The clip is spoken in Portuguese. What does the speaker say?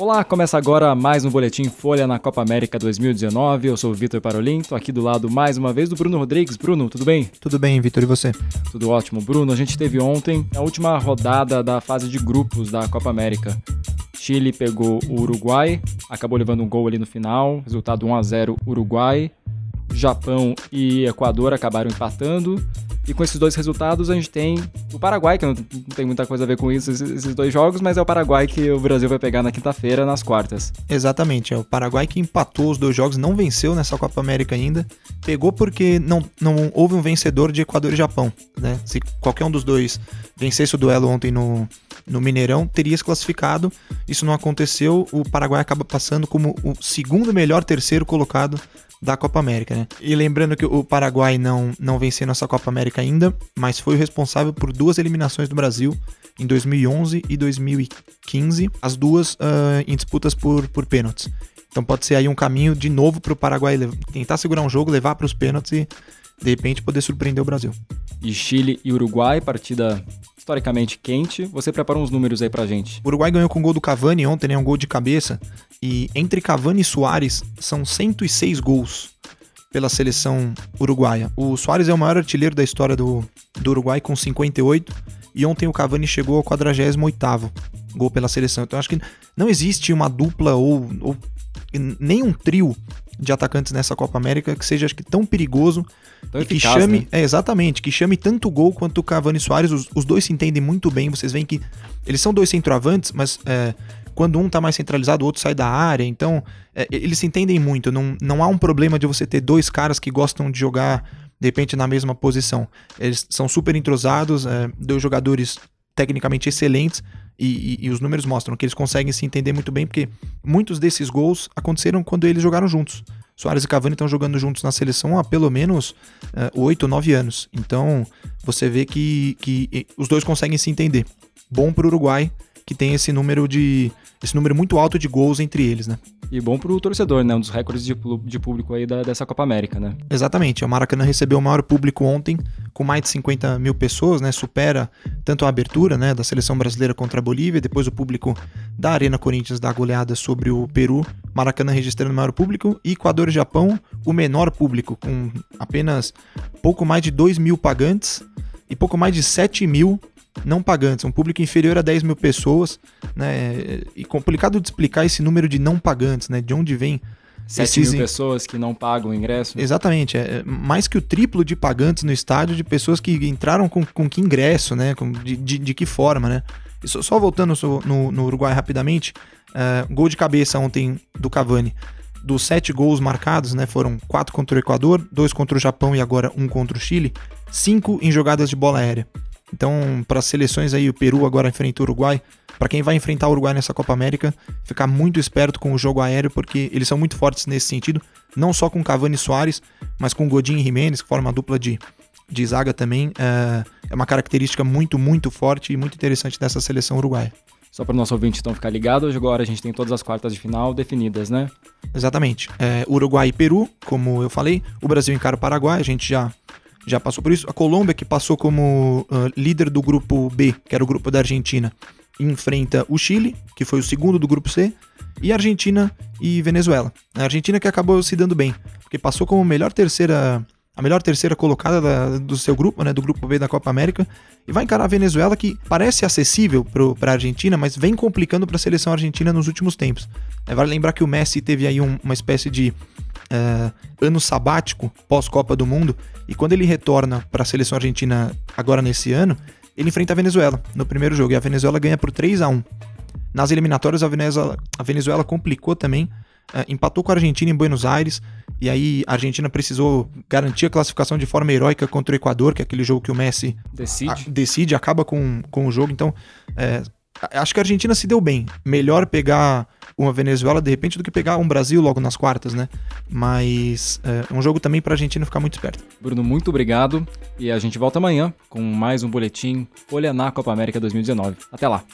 Olá, começa agora mais um Boletim Folha na Copa América 2019. Eu sou o Vitor Parolin, tô aqui do lado mais uma vez do Bruno Rodrigues. Bruno, tudo bem? Tudo bem, Vitor, e você? Tudo ótimo. Bruno, a gente teve ontem a última rodada da fase de grupos da Copa América. Chile pegou o Uruguai, acabou levando um gol ali no final, resultado 1 a 0 Uruguai. Japão e Equador acabaram empatando. E com esses dois resultados a gente tem o Paraguai, que não tem muita coisa a ver com isso, esses dois jogos, mas é o Paraguai que o Brasil vai pegar na quinta-feira, nas quartas. Exatamente, é o Paraguai que empatou os dois jogos, não venceu nessa Copa América ainda. Pegou porque não, não houve um vencedor de Equador e Japão. Né? Se qualquer um dos dois vencesse o duelo ontem no, no Mineirão, teria se classificado. Isso não aconteceu, o Paraguai acaba passando como o segundo melhor terceiro colocado da Copa América, né? E lembrando que o Paraguai não, não venceu nossa Copa América ainda, mas foi o responsável por duas eliminações do Brasil em 2011 e 2015, as duas uh, em disputas por, por pênaltis. Então pode ser aí um caminho de novo para o Paraguai tentar segurar um jogo, levar para os pênaltis e de repente poder surpreender o Brasil. E Chile e Uruguai, partida historicamente quente. Você preparou uns números aí pra gente. O Uruguai ganhou com o gol do Cavani ontem, né? Um gol de cabeça. E entre Cavani e Soares são 106 gols pela seleção uruguaia. O Soares é o maior artilheiro da história do, do Uruguai com 58 e ontem o Cavani chegou ao 48º gol pela seleção. Então acho que não existe uma dupla ou, ou nem um trio de atacantes nessa Copa América que seja acho que tão perigoso tão e eficaz, que chame, né? é exatamente, que chame tanto gol quanto o Cavani e Soares, os, os, dois se entendem muito bem, vocês veem que eles são dois centroavantes, mas é, quando um tá mais centralizado, o outro sai da área, então é, eles se entendem muito, não, não há um problema de você ter dois caras que gostam de jogar de repente na mesma posição. Eles são super entrosados, é, dois jogadores tecnicamente excelentes, e, e, e, os números mostram que eles conseguem se entender muito bem, porque muitos desses gols aconteceram quando eles jogaram juntos. Soares e Cavani estão jogando juntos na seleção há pelo menos uh, ou nove anos. Então você vê que, que os dois conseguem se entender. Bom para o Uruguai, que tem esse número de esse número muito alto de gols entre eles, né? E bom pro torcedor, né? Um dos recordes de, de público aí da, dessa Copa América, né? Exatamente. O Maracanã recebeu o maior público ontem, com mais de 50 mil pessoas, né? Supera tanto a abertura, né? Da seleção brasileira contra a Bolívia, depois o público da Arena Corinthians da goleada sobre o Peru. Maracanã registrando o maior público. E Equador e Japão, o menor público, com apenas pouco mais de 2 mil pagantes e pouco mais de 7 mil não pagantes, um público inferior a 10 mil pessoas, né? E complicado de explicar esse número de não pagantes, né? De onde vem 7 esses... mil pessoas que não pagam o ingresso? Exatamente, é mais que o triplo de pagantes no estádio de pessoas que entraram com, com que ingresso, né? Com, de, de, de que forma, né? E só, só voltando no, no, Uruguai rapidamente, uh, gol de cabeça ontem do Cavani. Dos sete gols marcados, né, foram quatro contra o Equador, dois contra o Japão e agora um contra o Chile, cinco em jogadas de bola aérea. Então, para as seleções aí, o Peru agora enfrenta o Uruguai. Para quem vai enfrentar o Uruguai nessa Copa América, ficar muito esperto com o jogo aéreo, porque eles são muito fortes nesse sentido, não só com Cavani e Soares, mas com Godin e Jimenez, que forma uma dupla de, de zaga também. É, é uma característica muito, muito forte e muito interessante dessa seleção uruguaia. Só para o nosso ouvinte então ficar ligado, hoje agora a gente tem todas as quartas de final definidas, né? Exatamente. É, Uruguai e Peru, como eu falei. O Brasil encara o Paraguai, a gente já já passou por isso. A Colômbia, que passou como uh, líder do grupo B, que era o grupo da Argentina, enfrenta o Chile, que foi o segundo do grupo C, e Argentina e Venezuela. A Argentina que acabou se dando bem, porque passou como melhor terceira a melhor terceira colocada da, do seu grupo, né, do grupo B da Copa América, e vai encarar a Venezuela que parece acessível para a Argentina, mas vem complicando para a seleção argentina nos últimos tempos. É, vale lembrar que o Messi teve aí um, uma espécie de uh, ano sabático pós-Copa do Mundo, e quando ele retorna para a seleção argentina agora nesse ano, ele enfrenta a Venezuela no primeiro jogo, e a Venezuela ganha por 3 a 1 Nas eliminatórias, a Venezuela, a Venezuela complicou também, uh, empatou com a Argentina em Buenos Aires, e aí a Argentina precisou garantir a classificação de forma heróica contra o Equador, que é aquele jogo que o Messi decide, a, decide acaba com, com o jogo. Então, é, acho que a Argentina se deu bem. Melhor pegar uma Venezuela de repente do que pegar um Brasil logo nas quartas, né? Mas é um jogo também para a Argentina ficar muito esperto. Bruno, muito obrigado e a gente volta amanhã com mais um boletim Folha na Copa América 2019. Até lá.